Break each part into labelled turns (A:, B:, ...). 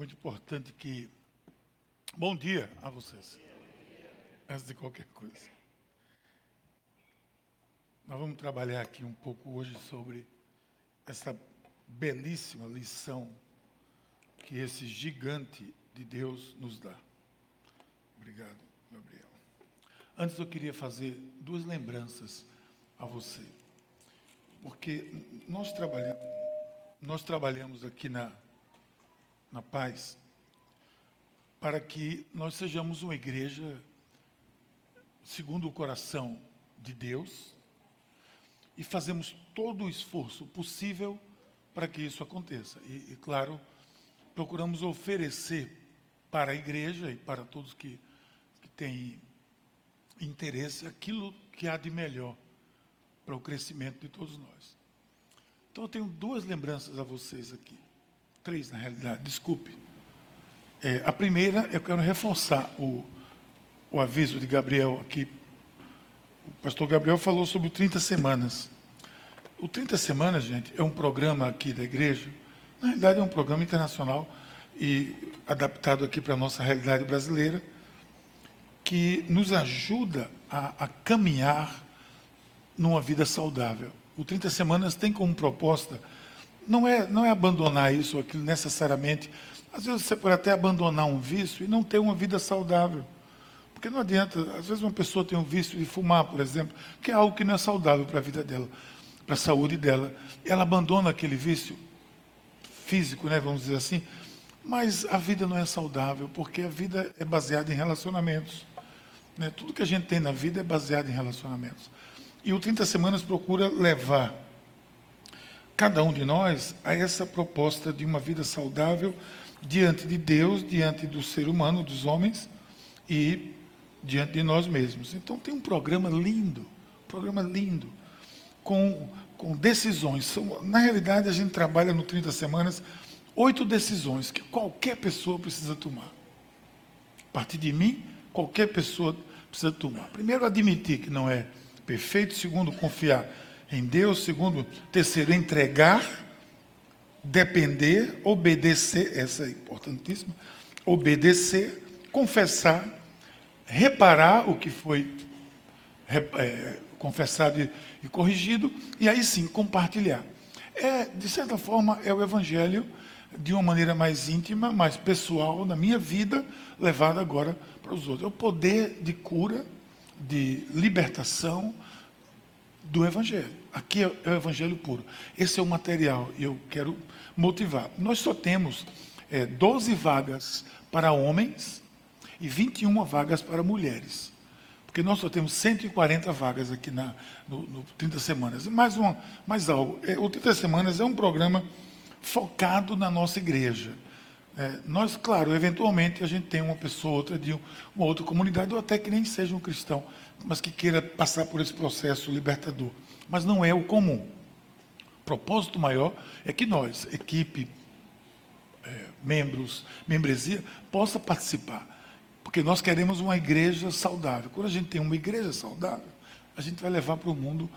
A: muito importante que. Bom dia a vocês. Antes de qualquer coisa. Nós vamos trabalhar aqui um pouco hoje sobre essa belíssima lição que esse gigante de Deus nos dá. Obrigado, Gabriel. Antes eu queria fazer duas lembranças a você. Porque nós trabalhamos, nós trabalhamos aqui na na paz, para que nós sejamos uma igreja segundo o coração de Deus e fazemos todo o esforço possível para que isso aconteça. E, e, claro, procuramos oferecer para a igreja e para todos que, que têm interesse aquilo que há de melhor para o crescimento de todos nós. Então eu tenho duas lembranças a vocês aqui. Três, na realidade, desculpe. É, a primeira, eu quero reforçar o, o aviso de Gabriel aqui. O pastor Gabriel falou sobre o 30 Semanas. O 30 Semanas, gente, é um programa aqui da igreja. Na realidade, é um programa internacional e adaptado aqui para a nossa realidade brasileira, que nos ajuda a, a caminhar numa vida saudável. O 30 Semanas tem como proposta não é, não é abandonar isso ou aquilo necessariamente. Às vezes você pode até abandonar um vício e não ter uma vida saudável. Porque não adianta, às vezes uma pessoa tem um vício de fumar, por exemplo, que é algo que não é saudável para a vida dela, para a saúde dela. Ela abandona aquele vício físico, né, vamos dizer assim, mas a vida não é saudável, porque a vida é baseada em relacionamentos. Né? Tudo que a gente tem na vida é baseado em relacionamentos. E o 30 Semanas procura levar cada um de nós a essa proposta de uma vida saudável diante de Deus, diante do ser humano, dos homens e diante de nós mesmos. Então tem um programa lindo, um programa lindo, com, com decisões. São, na realidade, a gente trabalha no 30 semanas oito decisões que qualquer pessoa precisa tomar. A partir de mim, qualquer pessoa precisa tomar. Primeiro, admitir que não é perfeito. Segundo, confiar em Deus. Segundo, terceiro, entregar, depender, obedecer, essa é importantíssima, obedecer, confessar, reparar o que foi é, confessado e, e corrigido, e aí sim compartilhar. É, de certa forma, é o Evangelho de uma maneira mais íntima, mais pessoal, na minha vida, levado agora para os outros. É o poder de cura, de libertação, do Evangelho. Aqui é o Evangelho puro. Esse é o material e eu quero motivar. Nós só temos é, 12 vagas para homens e 21 vagas para mulheres. Porque nós só temos 140 vagas aqui na, no, no 30 Semanas. Mais, uma, mais algo. É, o 30 Semanas é um programa focado na nossa igreja. É, nós, claro, eventualmente a gente tem uma pessoa outra de uma outra comunidade, ou até que nem seja um cristão, mas que queira passar por esse processo libertador. Mas não é o comum. O propósito maior é que nós, equipe, é, membros, membresia, possa participar. Porque nós queremos uma igreja saudável. Quando a gente tem uma igreja saudável, a gente vai levar para o mundo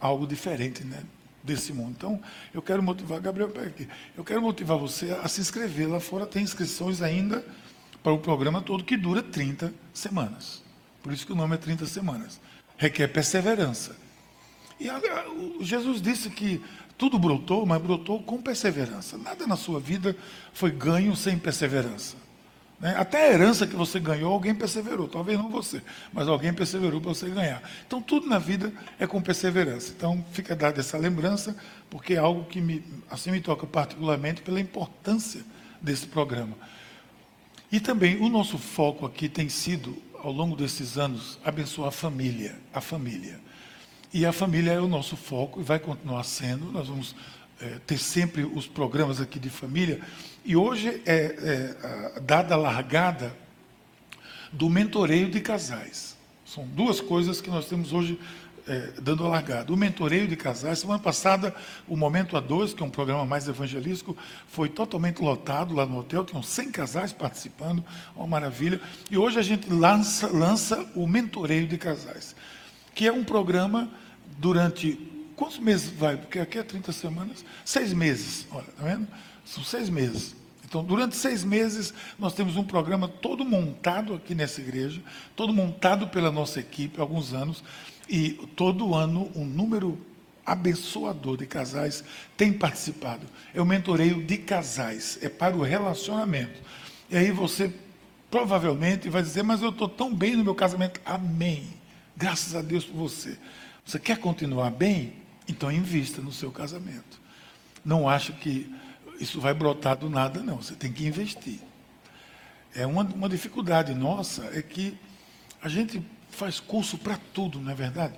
A: algo diferente né, desse mundo. Então, eu quero motivar, Gabriel, aqui. Eu quero motivar você a se inscrever. Lá fora tem inscrições ainda para o programa todo, que dura 30 semanas. Por isso que o nome é 30 semanas. Requer perseverança. E Jesus disse que tudo brotou, mas brotou com perseverança. Nada na sua vida foi ganho sem perseverança. Né? Até a herança que você ganhou, alguém perseverou. Talvez não você, mas alguém perseverou para você ganhar. Então, tudo na vida é com perseverança. Então, fica dada essa lembrança, porque é algo que me, assim me toca particularmente pela importância desse programa. E também o nosso foco aqui tem sido ao longo desses anos, abençoar a família, a família. E a família é o nosso foco e vai continuar sendo. Nós vamos é, ter sempre os programas aqui de família. E hoje é, é dada a largada do mentoreio de casais. São duas coisas que nós temos hoje é, dando a largada. O mentoreio de casais, semana passada, o Momento A2, que é um programa mais evangelístico, foi totalmente lotado lá no hotel, tinham 100 casais participando, uma maravilha. E hoje a gente lança, lança o Mentoreio de Casais, que é um programa durante. Quantos meses vai? Porque aqui é 30 semanas. Seis meses, olha, tá vendo? São seis meses. Então, durante seis meses, nós temos um programa todo montado aqui nessa igreja, todo montado pela nossa equipe há alguns anos, e todo ano um número abençoador de casais tem participado. É o mentoreio de casais, é para o relacionamento. E aí você provavelmente vai dizer, mas eu estou tão bem no meu casamento. Amém. Graças a Deus por você. Você quer continuar bem? Então invista no seu casamento. Não acho que isso vai brotar do nada, não. Você tem que investir. É uma, uma dificuldade nossa é que a gente faz curso para tudo, não é verdade?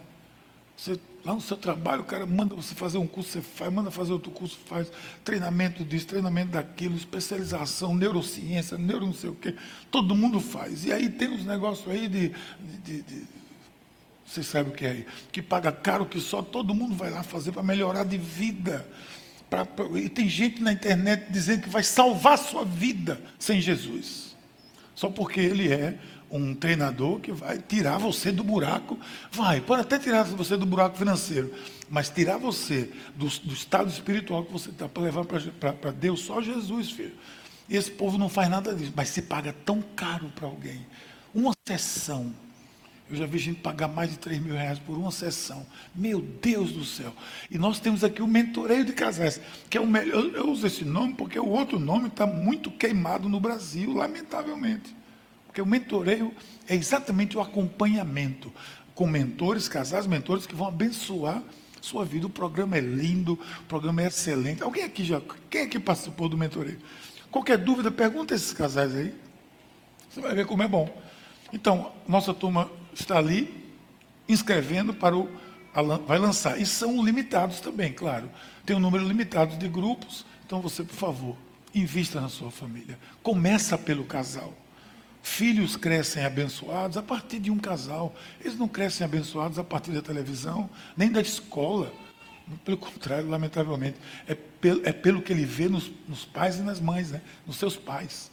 A: Você, lá no seu trabalho, o cara manda você fazer um curso, você faz, manda fazer outro curso, faz treinamento disso, treinamento daquilo, especialização, neurociência, neuro não sei o quê. Todo mundo faz. E aí tem uns negócios aí de, de, de, você sabe o que é aí? Que paga caro, que só todo mundo vai lá fazer para melhorar de vida. Pra, pra, e tem gente na internet dizendo que vai salvar sua vida sem Jesus. Só porque ele é um treinador que vai tirar você do buraco. Vai, pode até tirar você do buraco financeiro, mas tirar você do, do estado espiritual que você está para levar para Deus, só Jesus, filho. E esse povo não faz nada disso, mas se paga tão caro para alguém. Uma sessão eu já vi gente pagar mais de 3 mil reais por uma sessão. Meu Deus do céu. E nós temos aqui o mentoreio de casais, que é o melhor. Eu uso esse nome porque o outro nome está muito queimado no Brasil, lamentavelmente. Porque o mentoreio é exatamente o acompanhamento com mentores, casais, mentores que vão abençoar sua vida. O programa é lindo, o programa é excelente. Alguém aqui já. Quem aqui participou do mentoreio? Qualquer dúvida, pergunta esses casais aí. Você vai ver como é bom. Então, nossa turma está ali inscrevendo para o. vai lançar. E são limitados também, claro. Tem um número limitado de grupos. Então você, por favor, invista na sua família. Começa pelo casal. Filhos crescem abençoados a partir de um casal. Eles não crescem abençoados a partir da televisão, nem da escola. Pelo contrário, lamentavelmente, é pelo, é pelo que ele vê nos, nos pais e nas mães, né? nos seus pais.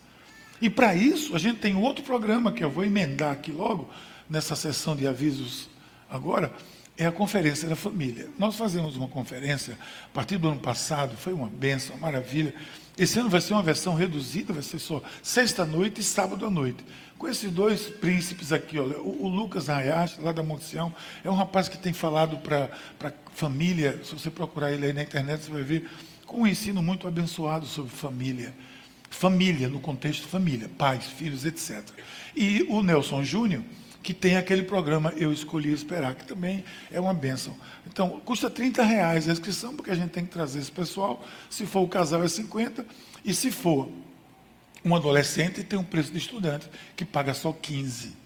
A: E para isso, a gente tem outro programa que eu vou emendar aqui logo, nessa sessão de avisos agora, é a Conferência da Família. Nós fazemos uma conferência a partir do ano passado, foi uma benção, uma maravilha. Esse ano vai ser uma versão reduzida, vai ser só sexta-noite e sábado à noite. Com esses dois príncipes aqui, o, o Lucas Hayashi, lá da Monte Sião, é um rapaz que tem falado para a família, se você procurar ele aí na internet, você vai ver, com um ensino muito abençoado sobre família. Família, no contexto família, pais, filhos, etc. E o Nelson Júnior, que tem aquele programa Eu Escolhi Esperar, que também é uma bênção. Então, custa 30 reais a inscrição, porque a gente tem que trazer esse pessoal. Se for o casal, é 50. E se for um adolescente, tem um preço de estudante, que paga só 15.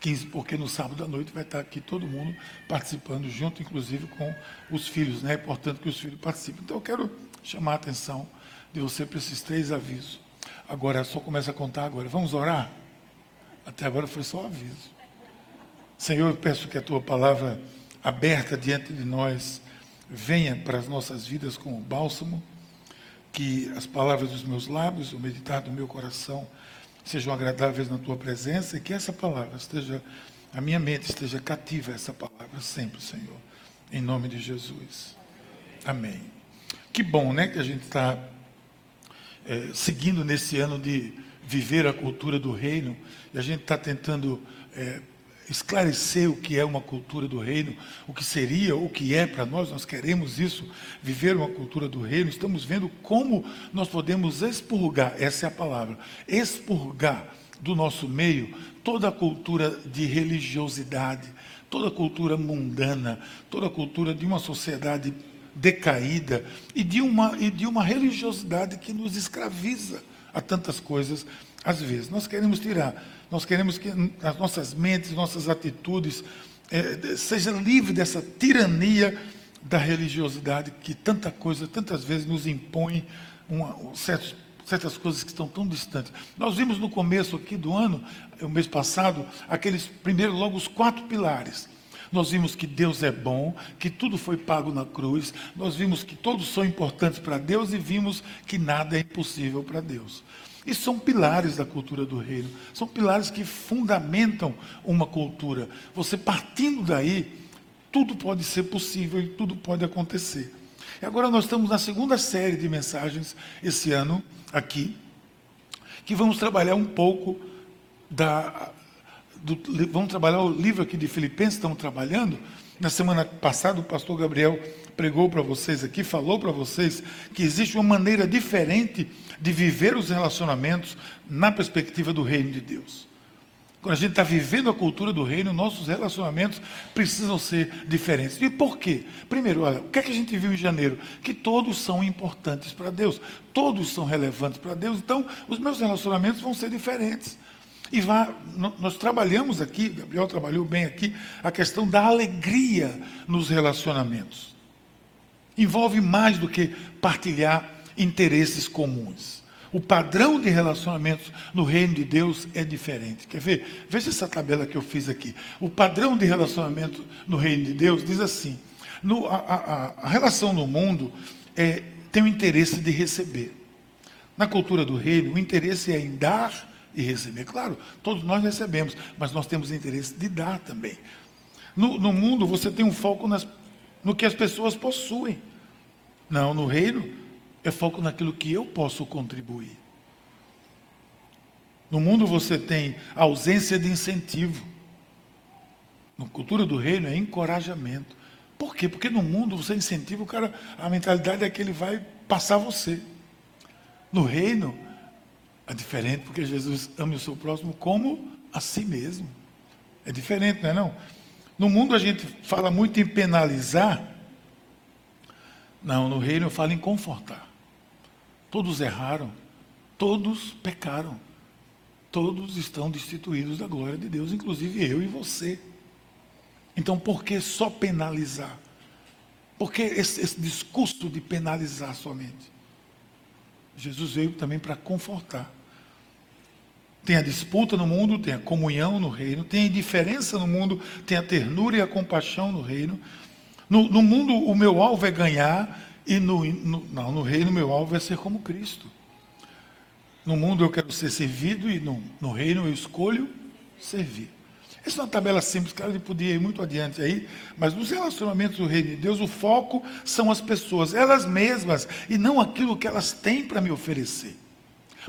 A: 15, porque no sábado à noite vai estar aqui todo mundo participando, junto, inclusive, com os filhos. Né? É importante que os filhos participem. Então, eu quero chamar a atenção de você para esses três avisos. Agora, só começa a contar agora. Vamos orar? Até agora foi só aviso. Senhor, eu peço que a tua palavra aberta diante de nós venha para as nossas vidas como bálsamo, que as palavras dos meus lábios, o meditar do meu coração sejam agradáveis na tua presença e que essa palavra esteja, a minha mente esteja cativa essa palavra sempre, Senhor, em nome de Jesus. Amém. Que bom, né, que a gente está é, seguindo nesse ano de viver a cultura do reino e a gente está tentando é, esclarecer o que é uma cultura do reino, o que seria, o que é para nós, nós queremos isso, viver uma cultura do reino, estamos vendo como nós podemos expurgar, essa é a palavra, expurgar do nosso meio toda a cultura de religiosidade, toda a cultura mundana, toda a cultura de uma sociedade decaída e de uma, e de uma religiosidade que nos escraviza a tantas coisas às vezes. Nós queremos tirar nós queremos que as nossas mentes, nossas atitudes, é, seja livre dessa tirania da religiosidade que tanta coisa, tantas vezes nos impõe uma, certos, certas coisas que estão tão distantes. Nós vimos no começo aqui do ano, o mês passado, aqueles primeiros, logo os quatro pilares. Nós vimos que Deus é bom, que tudo foi pago na cruz, nós vimos que todos são importantes para Deus e vimos que nada é impossível para Deus. E são pilares da cultura do reino, são pilares que fundamentam uma cultura. Você partindo daí, tudo pode ser possível e tudo pode acontecer. E agora nós estamos na segunda série de mensagens esse ano aqui. que vamos trabalhar um pouco da. Do, vamos trabalhar o livro aqui de Filipenses, estamos trabalhando. Na semana passada, o pastor Gabriel pregou para vocês aqui, falou para vocês que existe uma maneira diferente de viver os relacionamentos na perspectiva do reino de Deus. Quando a gente está vivendo a cultura do reino, nossos relacionamentos precisam ser diferentes. E por quê? Primeiro, olha, o que, é que a gente viu em janeiro? Que todos são importantes para Deus, todos são relevantes para Deus, então os meus relacionamentos vão ser diferentes. E vá, nós trabalhamos aqui, Gabriel trabalhou bem aqui, a questão da alegria nos relacionamentos. Envolve mais do que partilhar interesses comuns. O padrão de relacionamentos no reino de Deus é diferente. Quer ver? Veja essa tabela que eu fiz aqui. O padrão de relacionamento no reino de Deus diz assim: no, a, a, a, relação no mundo é, tem o interesse de receber. Na cultura do reino, o interesse é em dar e receber. Claro, todos nós recebemos, mas nós temos interesse de dar também. No, no mundo, você tem um foco nas, no que as pessoas possuem. Não, no reino, é foco naquilo que eu posso contribuir. No mundo você tem ausência de incentivo. Na cultura do reino é encorajamento. Por quê? Porque no mundo você incentiva o cara, a mentalidade é que ele vai passar você. No reino é diferente, porque Jesus ama o seu próximo como a si mesmo. É diferente, não é não? No mundo a gente fala muito em penalizar. Não, no reino eu falo em confortar. Todos erraram, todos pecaram, todos estão destituídos da glória de Deus, inclusive eu e você. Então, por que só penalizar? Por que esse, esse discurso de penalizar somente? Jesus veio também para confortar. Tem a disputa no mundo, tem a comunhão no reino, tem a indiferença no mundo, tem a ternura e a compaixão no reino. No, no mundo, o meu alvo é ganhar, e no, no, não, no reino, meu alvo é ser como Cristo. No mundo eu quero ser servido e no, no reino eu escolho servir. Essa é uma tabela simples, claro, ele podia ir muito adiante aí, mas nos relacionamentos do reino de Deus, o foco são as pessoas, elas mesmas, e não aquilo que elas têm para me oferecer,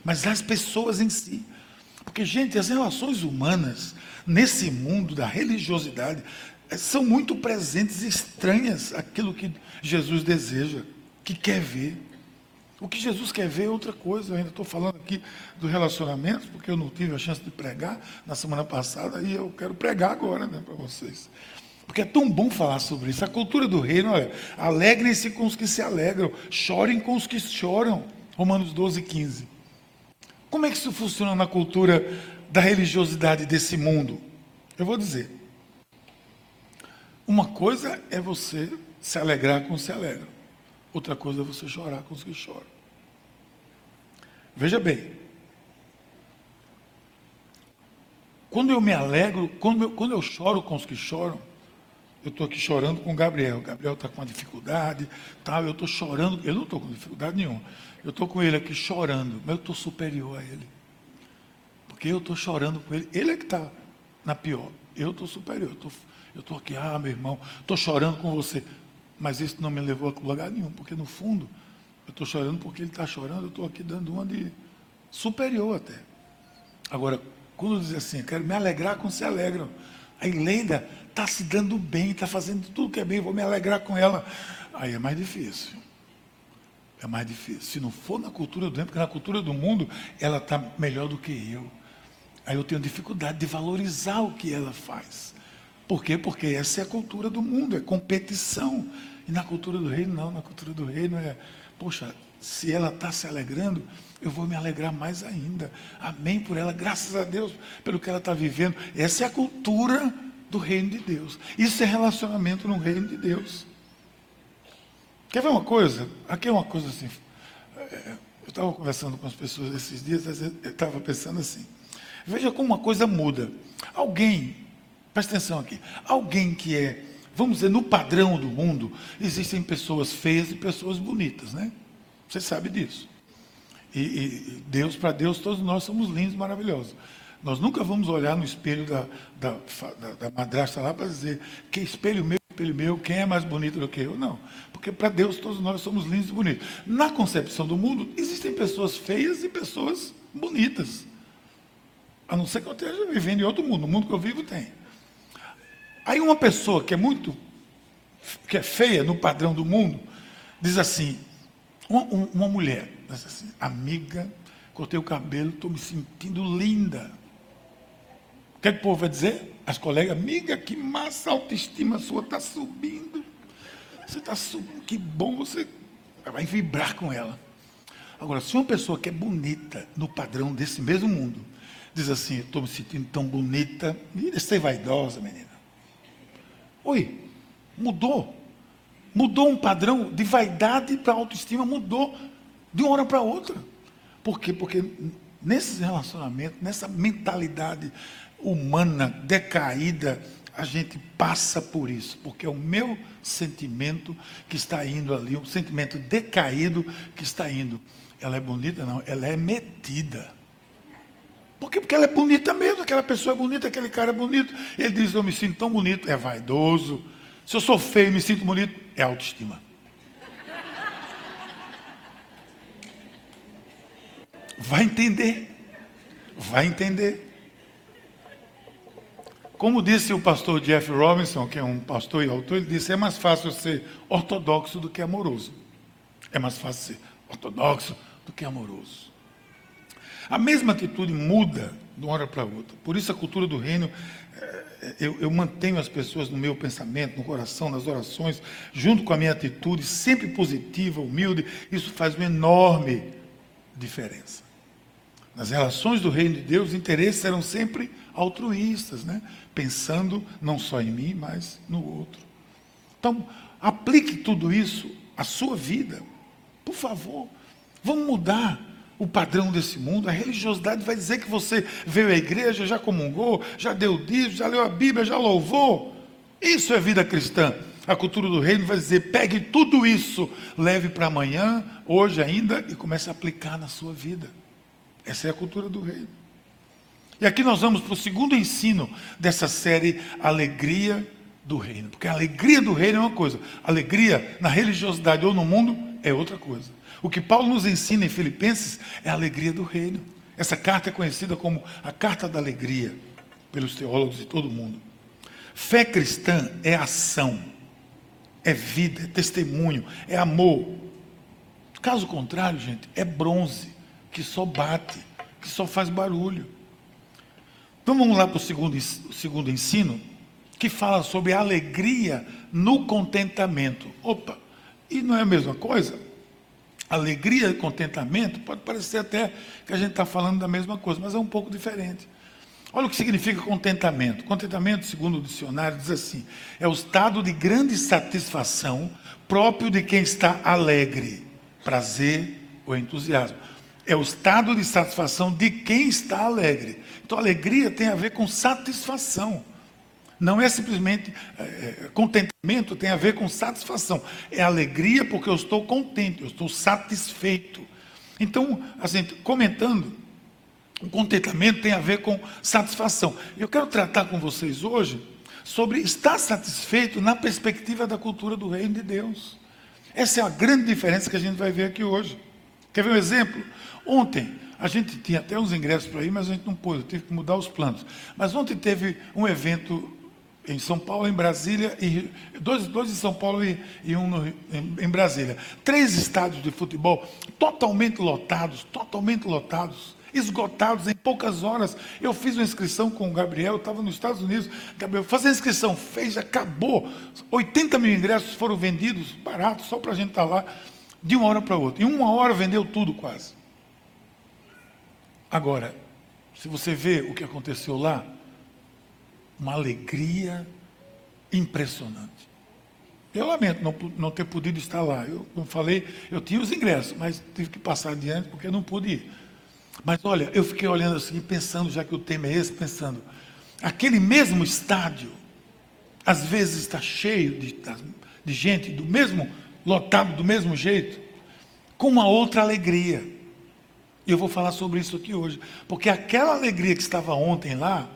A: mas as pessoas em si. Porque, gente, as relações humanas, nesse mundo da religiosidade, são muito presentes e estranhas aquilo que Jesus deseja, que quer ver. O que Jesus quer ver é outra coisa. Eu ainda estou falando aqui do relacionamento, porque eu não tive a chance de pregar na semana passada e eu quero pregar agora né, para vocês. Porque é tão bom falar sobre isso. A cultura do reino, olha, alegrem-se com os que se alegram, chorem com os que choram. Romanos 12, 15. Como é que isso funciona na cultura da religiosidade desse mundo? Eu vou dizer. Uma coisa é você se alegrar com os que se alegram. Outra coisa é você chorar com os que choram. Veja bem. Quando eu me alegro, quando eu, quando eu choro com os que choram, eu estou aqui chorando com o Gabriel. O Gabriel está com uma dificuldade, tal, eu estou chorando. Eu não estou com dificuldade nenhuma. Eu estou com ele aqui chorando, mas eu estou superior a ele. Porque eu estou chorando com ele. Ele é que está na pior. Eu estou superior. Eu estou eu aqui, ah, meu irmão, estou chorando com você. Mas isso não me levou a lugar nenhum, porque no fundo, eu estou chorando porque ele está chorando, eu estou aqui dando uma de superior até. Agora, quando diz assim, quero me alegrar com se alegram. A Leida está se dando bem, está fazendo tudo que é bem, vou me alegrar com ela. Aí é mais difícil. É mais difícil. Se não for na cultura do mundo, porque na cultura do mundo ela está melhor do que eu. Aí eu tenho dificuldade de valorizar o que ela faz. Por quê? Porque essa é a cultura do mundo, é competição. E na cultura do reino, não. Na cultura do reino é, poxa, se ela está se alegrando, eu vou me alegrar mais ainda. Amém por ela, graças a Deus, pelo que ela está vivendo. Essa é a cultura do reino de Deus. Isso é relacionamento no reino de Deus. Quer ver uma coisa? Aqui é uma coisa assim. É, eu estava conversando com as pessoas esses dias, eu estava pensando assim. Veja como uma coisa muda. Alguém Presta atenção aqui. Alguém que é, vamos dizer, no padrão do mundo, existem pessoas feias e pessoas bonitas, né? Você sabe disso. E, e Deus, para Deus, todos nós somos lindos, maravilhosos. Nós nunca vamos olhar no espelho da, da, da, da madrasta lá para dizer que espelho meu, espelho meu, quem é mais bonito do que eu? Não. Porque para Deus todos nós somos lindos e bonitos. Na concepção do mundo, existem pessoas feias e pessoas bonitas. A não ser que eu esteja vivendo em outro mundo. No mundo que eu vivo tem. Aí uma pessoa que é muito, que é feia no padrão do mundo, diz assim, uma, uma mulher, diz assim, amiga, cortei o cabelo, estou me sentindo linda. O que, é que o povo vai dizer? As colegas, amiga, que massa, autoestima sua está subindo. Você está subindo, que bom, você vai vibrar com ela. Agora, se uma pessoa que é bonita no padrão desse mesmo mundo, diz assim, estou me sentindo tão bonita, você é vaidosa, menina. Oi, mudou. Mudou um padrão de vaidade para autoestima, mudou de uma hora para outra. Por quê? Porque nesses relacionamentos, nessa mentalidade humana decaída, a gente passa por isso, porque é o meu sentimento que está indo ali, um sentimento decaído que está indo. Ela é bonita? Não, ela é metida. Por quê? Porque ela é bonita mesmo, aquela pessoa é bonita, aquele cara é bonito. Ele diz: Eu me sinto tão bonito, é vaidoso. Se eu sou feio e me sinto bonito, é autoestima. Vai entender. Vai entender. Como disse o pastor Jeff Robinson, que é um pastor e autor, ele disse: é mais fácil ser ortodoxo do que amoroso. É mais fácil ser ortodoxo do que amoroso. A mesma atitude muda de uma hora para outra. Por isso a cultura do reino, eh, eu, eu, mantenho as pessoas no meu pensamento, no coração, nas orações, junto com a minha atitude, sempre positiva, humilde. Isso faz uma enorme diferença. Nas relações do reino de Deus, os interesses eram sempre altruístas, né? Pensando não só em mim, mas no outro. Então, aplique tudo isso à sua vida. Por favor, vamos mudar o padrão desse mundo. A religiosidade vai dizer que você veio à igreja, já comungou, já deu dízimo, já leu a Bíblia, já louvou. Isso é vida cristã. A cultura do reino vai dizer: pegue tudo isso, leve para amanhã, hoje ainda, e comece a aplicar na sua vida. Essa é a cultura do reino. E aqui nós vamos para o segundo ensino dessa série Alegria do Reino. Porque a alegria do reino é uma coisa, alegria na religiosidade ou no mundo é outra coisa. O que Paulo nos ensina em Filipenses é a alegria do reino. Essa carta é conhecida como a carta da alegria pelos teólogos de todo mundo. Fé cristã é ação, é vida, é testemunho, é amor. Caso contrário, gente, é bronze que só bate, que só faz barulho. Então vamos lá para o segundo, segundo ensino, que fala sobre alegria no contentamento. Opa, e não é a mesma coisa? Alegria e contentamento pode parecer até que a gente está falando da mesma coisa, mas é um pouco diferente. Olha o que significa contentamento. Contentamento, segundo o dicionário, diz assim: é o estado de grande satisfação próprio de quem está alegre, prazer ou entusiasmo. É o estado de satisfação de quem está alegre. Então, alegria tem a ver com satisfação. Não é simplesmente é, contentamento, tem a ver com satisfação. É alegria porque eu estou contente, eu estou satisfeito. Então, assim, comentando, o contentamento tem a ver com satisfação. Eu quero tratar com vocês hoje sobre estar satisfeito na perspectiva da cultura do reino de Deus. Essa é a grande diferença que a gente vai ver aqui hoje. Quer ver um exemplo? Ontem, a gente tinha até uns ingressos para ir, mas a gente não pôde, teve que mudar os planos. Mas ontem teve um evento em São Paulo, em Brasília, e dois, dois em São Paulo e, e um no, em, em, Brasília. Três estádios de futebol totalmente lotados, totalmente lotados, esgotados em poucas horas. Eu fiz uma inscrição com o Gabriel, estava nos Estados Unidos. Gabriel, fazer a inscrição, fez, acabou. 80 mil ingressos foram vendidos, baratos, só para a gente estar tá lá, de uma hora para outra. Em uma hora vendeu tudo quase. Agora, se você vê o que aconteceu lá, uma alegria impressionante. Eu lamento não, não ter podido estar lá. Eu não falei, eu tinha os ingressos, mas tive que passar adiante porque não pude ir. Mas olha, eu fiquei olhando assim, pensando, já que o tema é esse, pensando, aquele mesmo estádio, às vezes está cheio de, de gente do mesmo, lotado do mesmo jeito, com uma outra alegria. E eu vou falar sobre isso aqui hoje. Porque aquela alegria que estava ontem lá,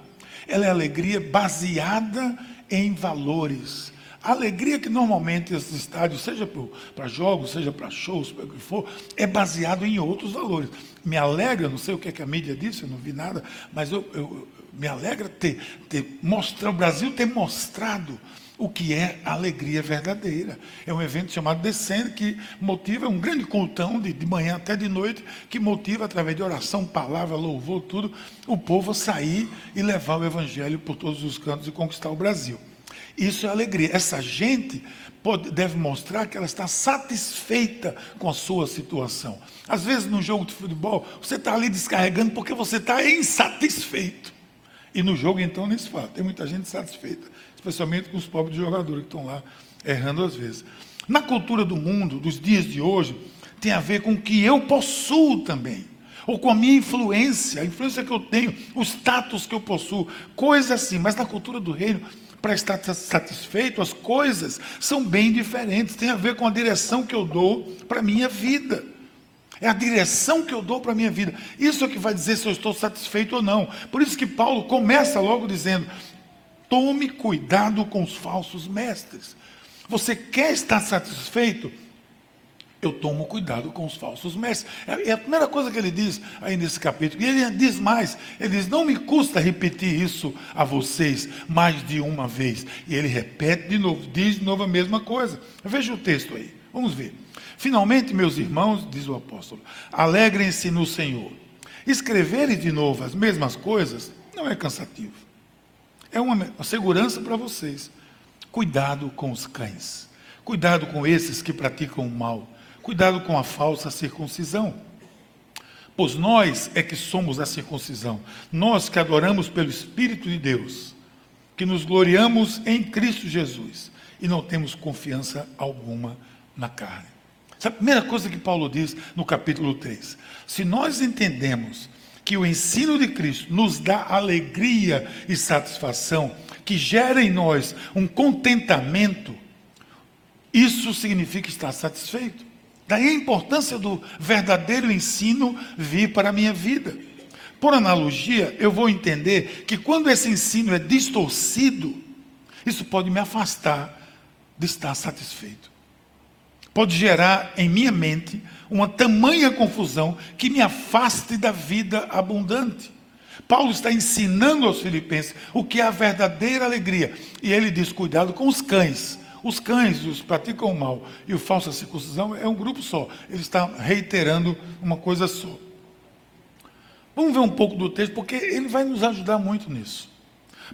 A: ela é alegria baseada em valores. A alegria que normalmente esses estádios, seja para jogos, seja para shows, para o que for, é baseado em outros valores. Me alegra, não sei o que, é que a mídia disse, eu não vi nada, mas eu, eu me alegra ter, ter o Brasil ter mostrado o que é alegria verdadeira. É um evento chamado Descende, que motiva, é um grande cultão de, de manhã até de noite, que motiva, através de oração, palavra, louvor, tudo, o povo a sair e levar o evangelho por todos os cantos e conquistar o Brasil. Isso é alegria. Essa gente pode, deve mostrar que ela está satisfeita com a sua situação. Às vezes, no jogo de futebol, você está ali descarregando porque você está insatisfeito. E no jogo, então, nem se fala. Tem muita gente satisfeita, especialmente com os pobres jogadores que estão lá errando às vezes. Na cultura do mundo, dos dias de hoje, tem a ver com o que eu possuo também. Ou com a minha influência, a influência que eu tenho, o status que eu possuo, coisas assim. Mas na cultura do reino, para estar satisfeito, as coisas são bem diferentes. Tem a ver com a direção que eu dou para a minha vida. É a direção que eu dou para a minha vida. Isso é o que vai dizer se eu estou satisfeito ou não. Por isso que Paulo começa logo dizendo: tome cuidado com os falsos mestres. Você quer estar satisfeito? eu tomo cuidado com os falsos mestres. É, é a primeira coisa que ele diz aí nesse capítulo. E ele diz mais: ele diz, não me custa repetir isso a vocês mais de uma vez. E ele repete de novo, diz de novo a mesma coisa. Veja o texto aí, vamos ver. Finalmente, meus irmãos, diz o apóstolo, alegrem-se no Senhor. Escreverem de novo as mesmas coisas não é cansativo. É uma segurança para vocês. Cuidado com os cães. Cuidado com esses que praticam o mal Cuidado com a falsa circuncisão. Pois nós é que somos a circuncisão, nós que adoramos pelo Espírito de Deus, que nos gloriamos em Cristo Jesus e não temos confiança alguma na carne. Essa é a primeira coisa que Paulo diz no capítulo 3. Se nós entendemos que o ensino de Cristo nos dá alegria e satisfação, que gera em nós um contentamento, isso significa estar satisfeito. Daí a importância do verdadeiro ensino vir para a minha vida. Por analogia, eu vou entender que quando esse ensino é distorcido, isso pode me afastar de estar satisfeito. Pode gerar em minha mente uma tamanha confusão que me afaste da vida abundante. Paulo está ensinando aos filipenses o que é a verdadeira alegria. E ele diz: cuidado com os cães, os cães, os praticam o mal e o falsa circuncisão é um grupo só. Ele está reiterando uma coisa só. Vamos ver um pouco do texto, porque ele vai nos ajudar muito nisso.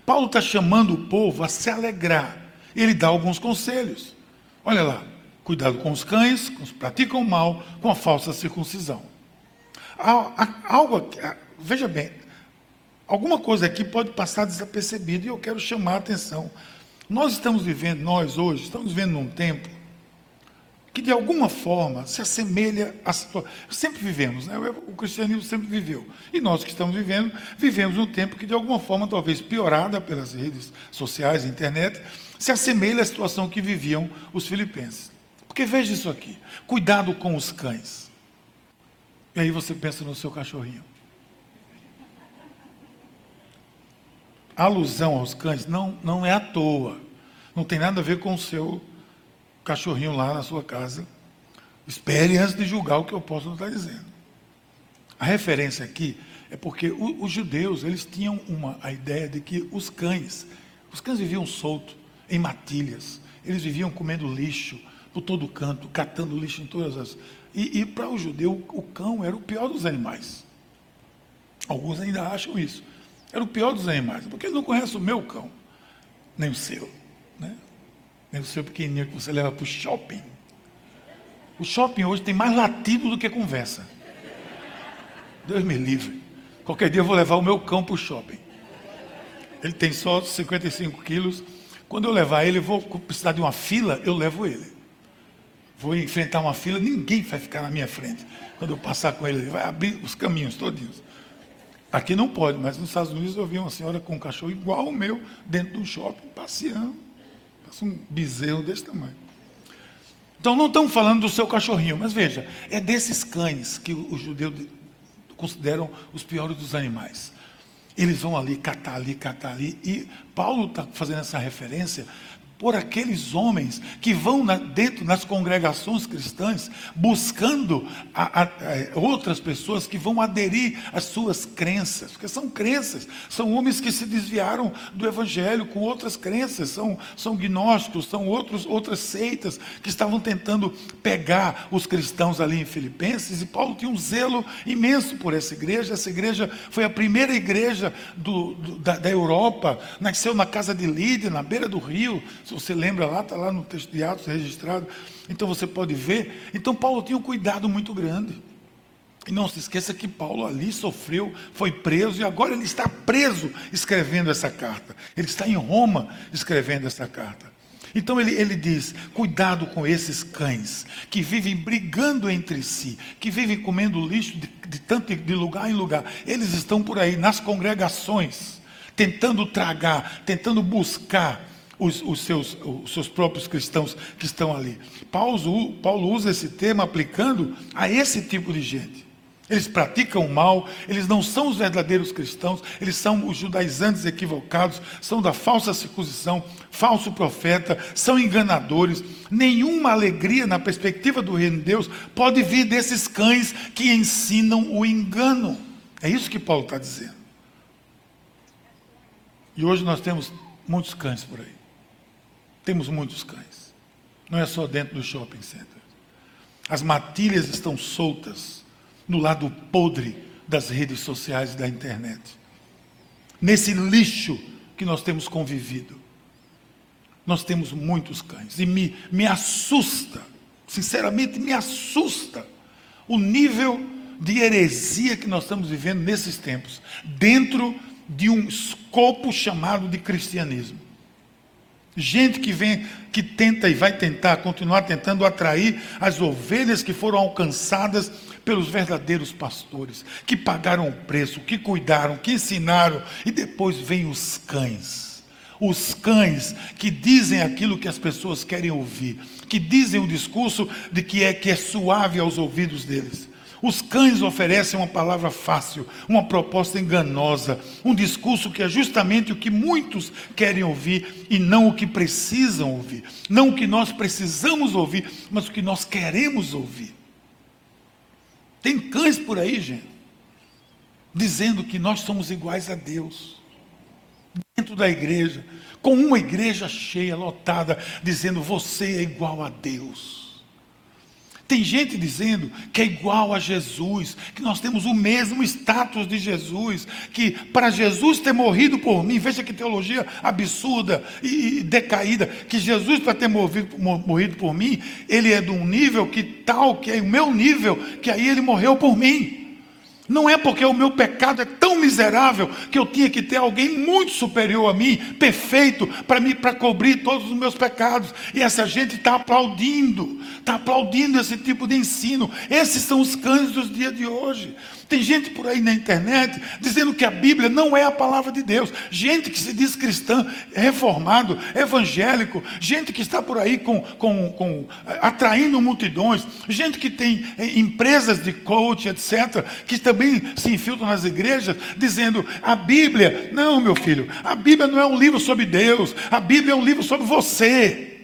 A: Paulo está chamando o povo a se alegrar. Ele dá alguns conselhos. Olha lá, cuidado com os cães, com os que praticam mal, com a falsa circuncisão. Algo, veja bem, alguma coisa aqui pode passar desapercebida e eu quero chamar a atenção nós estamos vivendo, nós hoje, estamos vivendo num tempo que de alguma forma se assemelha à situação. Sempre vivemos, né? o cristianismo sempre viveu. E nós que estamos vivendo, vivemos num tempo que de alguma forma, talvez piorada pelas redes sociais, internet, se assemelha à situação que viviam os filipenses. Porque veja isso aqui: cuidado com os cães. E aí você pensa no seu cachorrinho. a alusão aos cães não, não é à toa. Não tem nada a ver com o seu cachorrinho lá na sua casa. Espere antes de julgar o que eu posso estar dizendo. A referência aqui é porque os judeus eles tinham uma, a ideia de que os cães, os cães viviam soltos, em matilhas. Eles viviam comendo lixo por todo canto, catando lixo em todas as. E, e para o judeu, o cão era o pior dos animais. Alguns ainda acham isso. Era o pior dos animais, porque ele não conhece o meu cão, nem o seu, né? nem o seu pequenininho que você leva para o shopping. O shopping hoje tem mais latido do que conversa. Deus me livre. Qualquer dia eu vou levar o meu cão para o shopping. Ele tem só 55 quilos. Quando eu levar ele, vou precisar de uma fila, eu levo ele. Vou enfrentar uma fila, ninguém vai ficar na minha frente. Quando eu passar com ele, ele vai abrir os caminhos todinhos. Aqui não pode, mas nos Estados Unidos eu vi uma senhora com um cachorro igual ao meu, dentro de um shopping, passeando. Passa um bezerro desse tamanho. Então não estamos falando do seu cachorrinho, mas veja, é desses cães que os judeus consideram os piores dos animais. Eles vão ali, catar ali, catar ali. E Paulo está fazendo essa referência por aqueles homens que vão na, dentro nas congregações cristãs buscando a, a, a, outras pessoas que vão aderir às suas crenças, porque são crenças, são homens que se desviaram do evangelho com outras crenças, são, são gnósticos, são outros, outras seitas que estavam tentando pegar os cristãos ali em Filipenses, e Paulo tinha um zelo imenso por essa igreja, essa igreja foi a primeira igreja do, do, da, da Europa, nasceu na casa de Lídia, na beira do rio, se você lembra lá, está lá no texto de Atos registrado. Então você pode ver. Então Paulo tinha um cuidado muito grande. E não se esqueça que Paulo ali sofreu, foi preso e agora ele está preso escrevendo essa carta. Ele está em Roma escrevendo essa carta. Então ele, ele diz: cuidado com esses cães que vivem brigando entre si, que vivem comendo lixo de, de tanto de lugar em lugar. Eles estão por aí nas congregações, tentando tragar, tentando buscar os, os, seus, os seus próprios cristãos que estão ali. Paulo, Paulo usa esse termo aplicando a esse tipo de gente. Eles praticam o mal, eles não são os verdadeiros cristãos, eles são os judaizantes equivocados, são da falsa circuncisão, falso profeta, são enganadores. Nenhuma alegria na perspectiva do reino de Deus pode vir desses cães que ensinam o engano. É isso que Paulo está dizendo. E hoje nós temos muitos cães por aí. Temos muitos cães. Não é só dentro do shopping center. As matilhas estão soltas no lado podre das redes sociais e da internet. Nesse lixo que nós temos convivido. Nós temos muitos cães. E me, me assusta, sinceramente, me assusta o nível de heresia que nós estamos vivendo nesses tempos, dentro de um escopo chamado de cristianismo. Gente que vem, que tenta e vai tentar, continuar tentando atrair as ovelhas que foram alcançadas pelos verdadeiros pastores, que pagaram o preço, que cuidaram, que ensinaram, e depois vem os cães. Os cães que dizem aquilo que as pessoas querem ouvir, que dizem o discurso de que é que é suave aos ouvidos deles. Os cães oferecem uma palavra fácil, uma proposta enganosa, um discurso que é justamente o que muitos querem ouvir e não o que precisam ouvir. Não o que nós precisamos ouvir, mas o que nós queremos ouvir. Tem cães por aí, gente, dizendo que nós somos iguais a Deus. Dentro da igreja, com uma igreja cheia, lotada, dizendo você é igual a Deus. Tem gente dizendo que é igual a Jesus, que nós temos o mesmo status de Jesus, que para Jesus ter morrido por mim, veja que teologia absurda e, decaída, que Jesus para ter morrido, morrido por mim, ele é de um nível que tal, que é o meu nível, que aí ele morreu por mim. Não é porque o meu pecado é tão miserável que eu tinha que ter alguém muito superior a mim, perfeito, para mim para cobrir todos os meus pecados. E essa gente está aplaudindo, está aplaudindo esse tipo de ensino. Esses são os cães dos dias de hoje. Tem gente por aí na internet dizendo que a Bíblia não é a palavra de Deus. Gente que se diz cristã, reformado, evangélico, gente que está por aí com, com, com atraindo multidões, gente que tem eh, empresas de coach, etc., que também se infiltram nas igrejas, dizendo a Bíblia, não, meu filho, a Bíblia não é um livro sobre Deus, a Bíblia é um livro sobre você.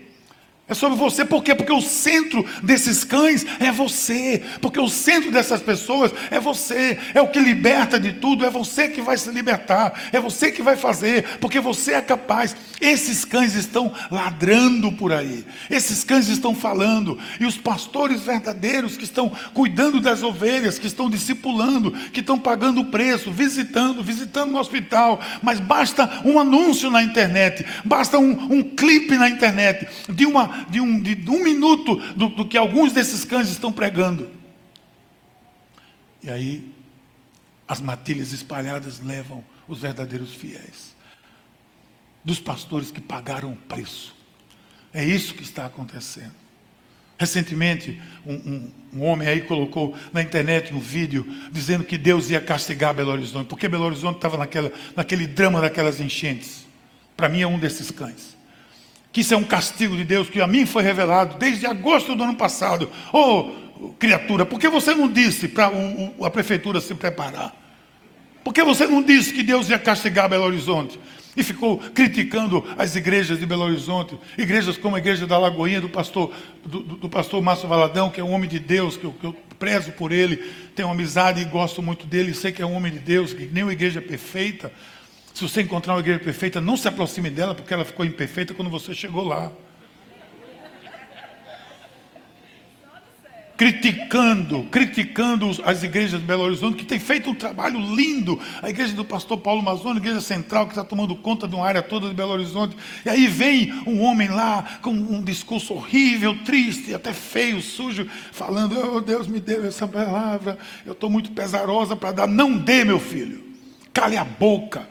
A: É sobre você, por quê? Porque o centro desses cães é você, porque o centro dessas pessoas é você, é o que liberta de tudo, é você que vai se libertar, é você que vai fazer, porque você é capaz. Esses cães estão ladrando por aí, esses cães estão falando, e os pastores verdadeiros que estão cuidando das ovelhas, que estão discipulando, que estão pagando o preço, visitando, visitando no hospital, mas basta um anúncio na internet, basta um, um clipe na internet de uma de um, de um minuto do, do que alguns desses cães estão pregando. E aí, as matilhas espalhadas levam os verdadeiros fiéis, dos pastores que pagaram o preço. É isso que está acontecendo. Recentemente, um, um, um, homem aí colocou na internet um vídeo dizendo que Deus ia castigar Belo Horizonte, porque Belo Horizonte estava naquela, naquele drama daquelas enchentes. Para mim é um desses cães que isso é um castigo de Deus, que a mim foi revelado desde agosto do ano passado. Ô, oh, criatura, por que você não disse para a prefeitura se preparar? Por que você não disse que Deus ia castigar Belo Horizonte? e ficou criticando as igrejas de Belo Horizonte, igrejas como a igreja da Lagoinha, do pastor, do, do pastor Márcio Valadão, que é um homem de Deus, que eu, que eu prezo por ele, tenho amizade e gosto muito dele, sei que é um homem de Deus, que nem uma igreja é perfeita. Se você encontrar uma igreja perfeita, não se aproxime dela, porque ela ficou imperfeita quando você chegou lá. criticando, criticando as igrejas de Belo Horizonte, que tem feito um trabalho lindo. A igreja do pastor Paulo Mazoni, a igreja central, que está tomando conta de uma área toda de Belo Horizonte. E aí vem um homem lá com um discurso horrível, triste, até feio, sujo, falando: Oh, Deus me deu essa palavra, eu estou muito pesarosa para dar. Não dê, meu filho, cale a boca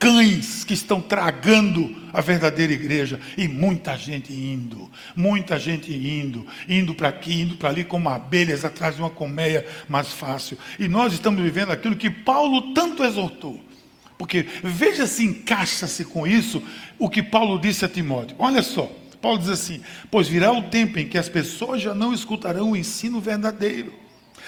A: cães que estão tragando a verdadeira igreja e muita gente indo, muita gente indo, indo para aqui, indo para ali como abelhas atrás de uma colmeia mais fácil. E nós estamos vivendo aquilo que Paulo tanto exortou. Porque veja se encaixa-se com isso o que Paulo disse a Timóteo. Olha só, Paulo diz assim: Pois virá o tempo em que as pessoas já não escutarão o ensino verdadeiro,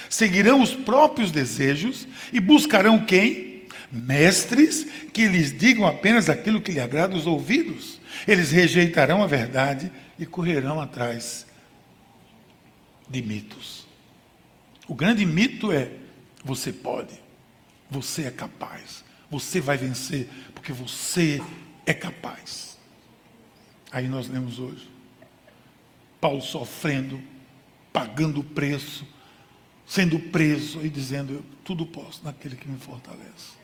A: seguirão os próprios desejos e buscarão quem? Mestres que lhes digam apenas aquilo que lhe agrada aos ouvidos. Eles rejeitarão a verdade e correrão atrás de mitos. O grande mito é: você pode, você é capaz, você vai vencer, porque você é capaz. Aí nós lemos hoje. Paulo sofrendo, pagando o preço, sendo preso e dizendo: Eu tudo posso naquele que me fortalece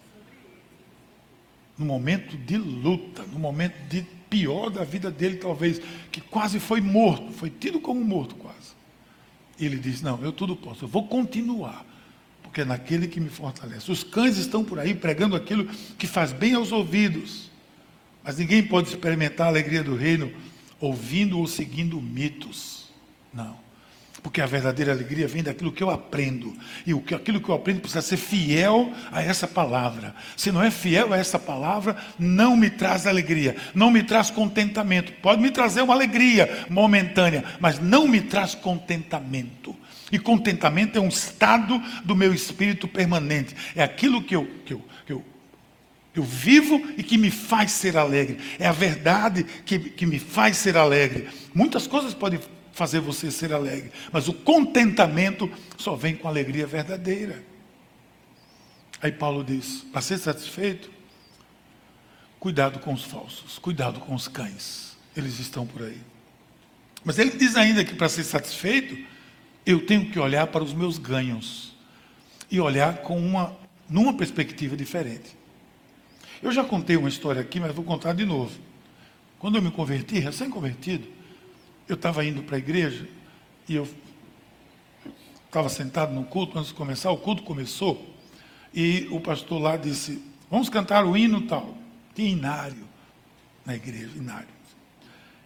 A: no momento de luta, no momento de pior da vida dele, talvez, que quase foi morto, foi tido como morto quase. Ele diz: Não, eu tudo posso, eu vou continuar, porque é naquele que me fortalece. Os cães estão por aí pregando aquilo que faz bem aos ouvidos, mas ninguém pode experimentar a alegria do reino ouvindo ou seguindo mitos. Não. Porque a verdadeira alegria vem daquilo que eu aprendo. E o que, aquilo que eu aprendo precisa ser fiel a essa palavra. Se não é fiel a essa palavra, não me traz alegria, não me traz contentamento. Pode me trazer uma alegria momentânea, mas não me traz contentamento. E contentamento é um estado do meu espírito permanente. É aquilo que eu, que eu, que eu, eu vivo e que me faz ser alegre. É a verdade que, que me faz ser alegre. Muitas coisas podem fazer você ser alegre. Mas o contentamento só vem com alegria verdadeira. Aí Paulo diz: para ser satisfeito, cuidado com os falsos, cuidado com os cães, eles estão por aí. Mas ele diz ainda que para ser satisfeito, eu tenho que olhar para os meus ganhos e olhar com uma numa perspectiva diferente. Eu já contei uma história aqui, mas vou contar de novo. Quando eu me converti, recém-convertido, eu estava indo para a igreja e eu estava sentado no culto antes de começar, o culto começou e o pastor lá disse: Vamos cantar o hino tal. Tinha inário na igreja, inário.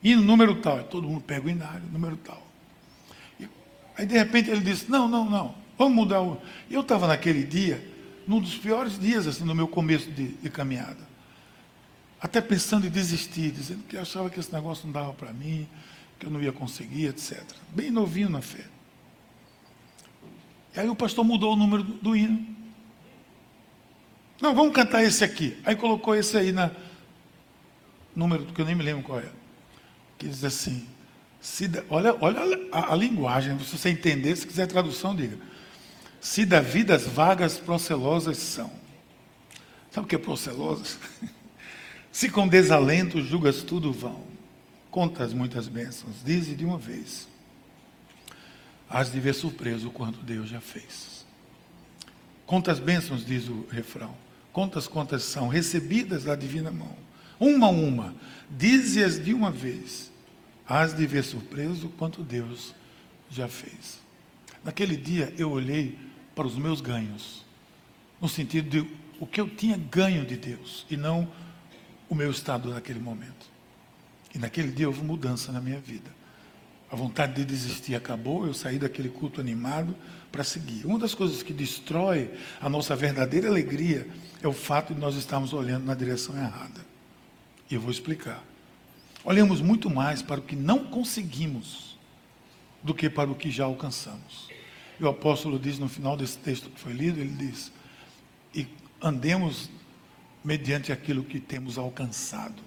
A: Hino número tal. Todo mundo pega o inário, número tal. E, aí de repente ele disse: Não, não, não, vamos mudar o. Eu estava naquele dia, num dos piores dias assim, no meu começo de, de caminhada. Até pensando em desistir, dizendo que achava que esse negócio não dava para mim, que eu não ia conseguir, etc. Bem novinho na fé. E aí o pastor mudou o número do, hino. Não, vamos cantar esse aqui. Aí colocou esse aí na número que eu nem me lembro qual é. Que diz assim: se da, olha, olha a, a, linguagem, se você entender, se quiser tradução, diga. Se da vida as vagas procelosas são. Sabe o que é procelosas? se com desalento julgas tudo vão contas muitas bênçãos, dize de uma vez. Hás de ver surpreso quanto Deus já fez. Quantas bênçãos, diz o refrão. Quantas contas são recebidas da divina mão. Uma a uma, dize-as de uma vez. Hás de ver surpreso quanto Deus já fez. Naquele dia eu olhei para os meus ganhos, no sentido de o que eu tinha ganho de Deus e não o meu estado naquele momento. E naquele dia houve mudança na minha vida. A vontade de desistir acabou, eu saí daquele culto animado para seguir. Uma das coisas que destrói a nossa verdadeira alegria é o fato de nós estarmos olhando na direção errada. E eu vou explicar. Olhamos muito mais para o que não conseguimos do que para o que já alcançamos. E o apóstolo diz no final desse texto que foi lido, ele diz: "E andemos mediante aquilo que temos alcançado.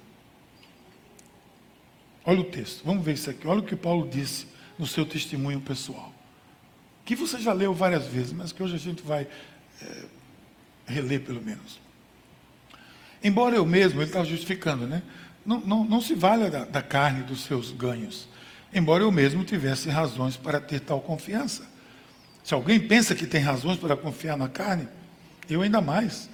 A: Olha o texto, vamos ver isso aqui. Olha o que Paulo disse no seu testemunho pessoal. Que você já leu várias vezes, mas que hoje a gente vai é, reler pelo menos. Embora eu mesmo, ele está justificando, né? Não, não, não se valha da, da carne dos seus ganhos. Embora eu mesmo tivesse razões para ter tal confiança. Se alguém pensa que tem razões para confiar na carne, eu ainda mais.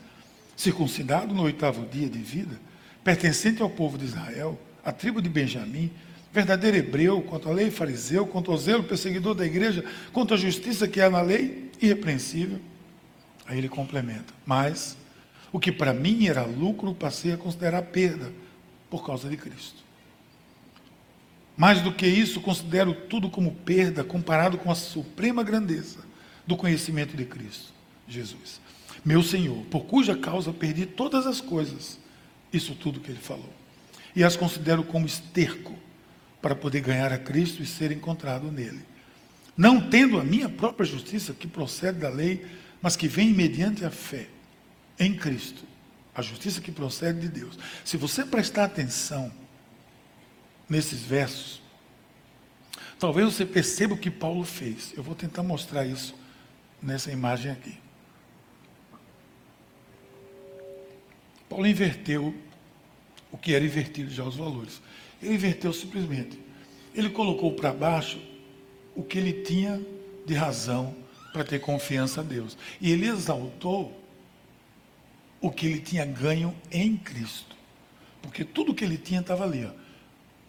A: Circuncidado no oitavo dia de vida, pertencente ao povo de Israel, à tribo de Benjamim, verdadeiro hebreu, quanto à lei fariseu, quanto ao zelo perseguidor da igreja, quanto à justiça que há na lei, irrepreensível. Aí ele complementa. Mas o que para mim era lucro, passei a considerar perda por causa de Cristo. Mais do que isso, considero tudo como perda comparado com a suprema grandeza do conhecimento de Cristo, Jesus. Meu Senhor, por cuja causa perdi todas as coisas, isso tudo que ele falou. E as considero como esterco para poder ganhar a Cristo e ser encontrado nele. Não tendo a minha própria justiça que procede da lei, mas que vem mediante a fé em Cristo, a justiça que procede de Deus. Se você prestar atenção nesses versos, talvez você perceba o que Paulo fez. Eu vou tentar mostrar isso nessa imagem aqui. Paulo inverteu o que era invertido já os valores. Ele inverteu simplesmente. Ele colocou para baixo o que ele tinha de razão para ter confiança a Deus. E ele exaltou o que ele tinha ganho em Cristo. Porque tudo que ele tinha estava ali. Ó.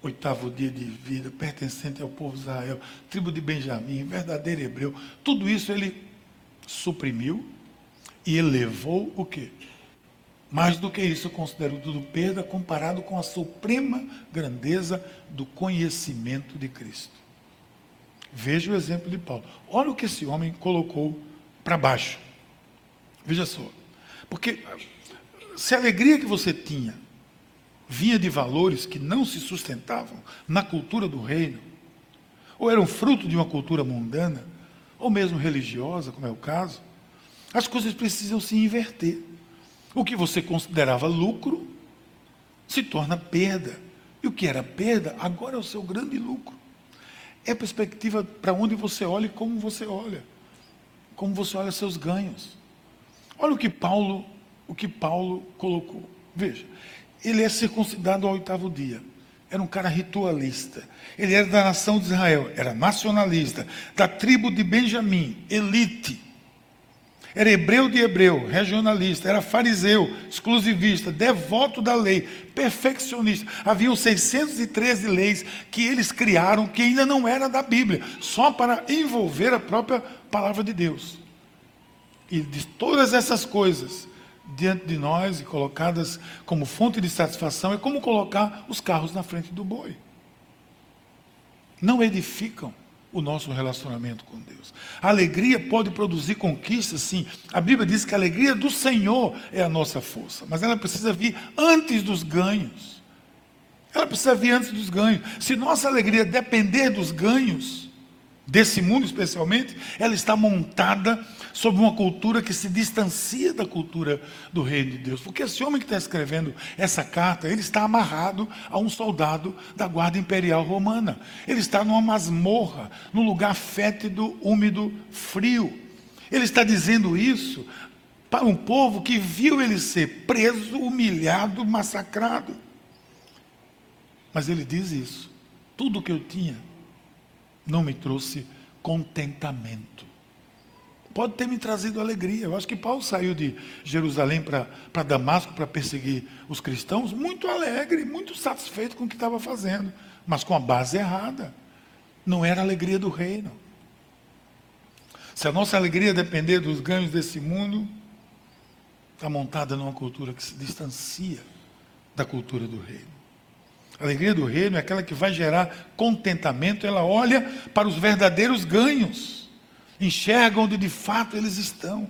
A: Oitavo dia de vida, pertencente ao povo de Israel, tribo de Benjamim, verdadeiro hebreu. Tudo isso ele suprimiu e elevou o quê? Mais do que isso, eu considero tudo perda comparado com a suprema grandeza do conhecimento de Cristo. Veja o exemplo de Paulo. Olha o que esse homem colocou para baixo. Veja só. Porque se a alegria que você tinha vinha de valores que não se sustentavam na cultura do reino, ou eram fruto de uma cultura mundana, ou mesmo religiosa, como é o caso, as coisas precisam se inverter. O que você considerava lucro se torna perda. E o que era perda, agora é o seu grande lucro. É perspectiva para onde você olha e como você olha. Como você olha seus ganhos. Olha o que Paulo, o que Paulo colocou. Veja, ele é circuncidado ao oitavo dia. Era um cara ritualista. Ele era da nação de Israel, era nacionalista, da tribo de Benjamim, elite. Era hebreu de hebreu, regionalista, era fariseu, exclusivista, devoto da lei, perfeccionista. Haviam 613 leis que eles criaram que ainda não era da Bíblia, só para envolver a própria palavra de Deus. E de todas essas coisas diante de nós e colocadas como fonte de satisfação é como colocar os carros na frente do boi. Não edificam o nosso relacionamento com Deus. A alegria pode produzir conquistas, sim. A Bíblia diz que a alegria do Senhor é a nossa força, mas ela precisa vir antes dos ganhos. Ela precisa vir antes dos ganhos. Se nossa alegria depender dos ganhos, desse mundo especialmente, ela está montada sobre uma cultura que se distancia da cultura do reino de Deus. Porque esse homem que está escrevendo essa carta, ele está amarrado a um soldado da guarda imperial romana. Ele está numa masmorra, num lugar fétido, úmido, frio. Ele está dizendo isso para um povo que viu ele ser preso, humilhado, massacrado. Mas ele diz isso: tudo que eu tinha não me trouxe contentamento pode ter me trazido alegria. Eu acho que Paulo saiu de Jerusalém para Damasco para perseguir os cristãos muito alegre, muito satisfeito com o que estava fazendo, mas com a base errada. Não era a alegria do reino. Se a nossa alegria depender dos ganhos desse mundo, está montada numa cultura que se distancia da cultura do reino. A alegria do reino é aquela que vai gerar contentamento, ela olha para os verdadeiros ganhos enxerga onde de fato eles estão.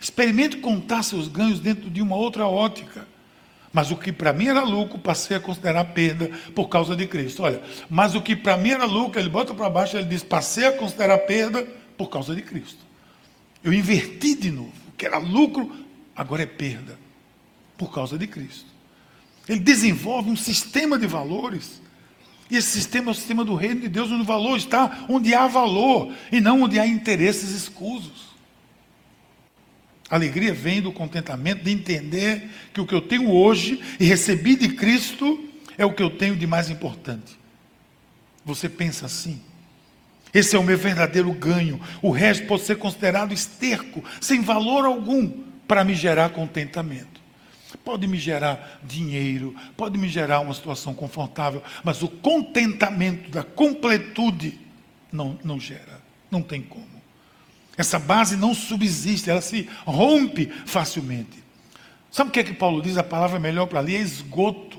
A: Experimente contar seus ganhos dentro de uma outra ótica. Mas o que para mim era lucro, passei a considerar perda por causa de Cristo. Olha, mas o que para mim era lucro, ele bota para baixo, ele diz: passei a considerar perda por causa de Cristo. Eu inverti de novo. O que era lucro, agora é perda Por causa de Cristo. Ele desenvolve um sistema de valores. E esse sistema é o sistema do reino de Deus, onde o valor está onde há valor e não onde há interesses escusos. A alegria vem do contentamento de entender que o que eu tenho hoje e recebi de Cristo é o que eu tenho de mais importante. Você pensa assim? Esse é o meu verdadeiro ganho. O resto pode ser considerado esterco, sem valor algum, para me gerar contentamento. Pode me gerar dinheiro, pode me gerar uma situação confortável, mas o contentamento da completude não, não gera, não tem como. Essa base não subsiste, ela se rompe facilmente. Sabe o que é que Paulo diz? A palavra melhor para ali é esgoto.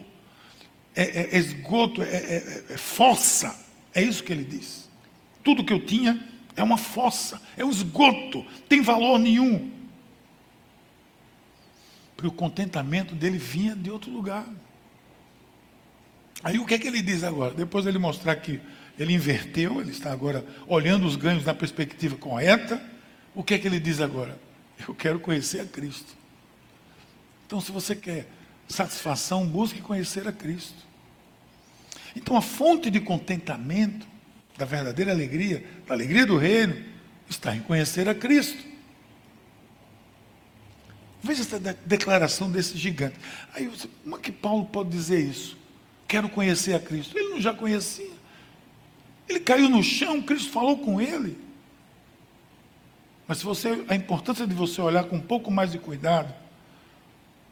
A: É, é, é esgoto, é, é, é fossa. É isso que ele diz. Tudo que eu tinha é uma fossa, é um esgoto, tem valor nenhum. Porque o contentamento dele vinha de outro lugar. Aí o que é que ele diz agora? Depois ele mostrar que ele inverteu, ele está agora olhando os ganhos na perspectiva correta. O que é que ele diz agora? Eu quero conhecer a Cristo. Então, se você quer satisfação, busque conhecer a Cristo. Então, a fonte de contentamento, da verdadeira alegria, da alegria do reino, está em conhecer a Cristo. Veja essa declaração desse gigante. Aí, como é que Paulo pode dizer isso? Quero conhecer a Cristo. Ele não já conhecia. Ele caiu no chão, Cristo falou com ele. Mas se você, a importância de você olhar com um pouco mais de cuidado,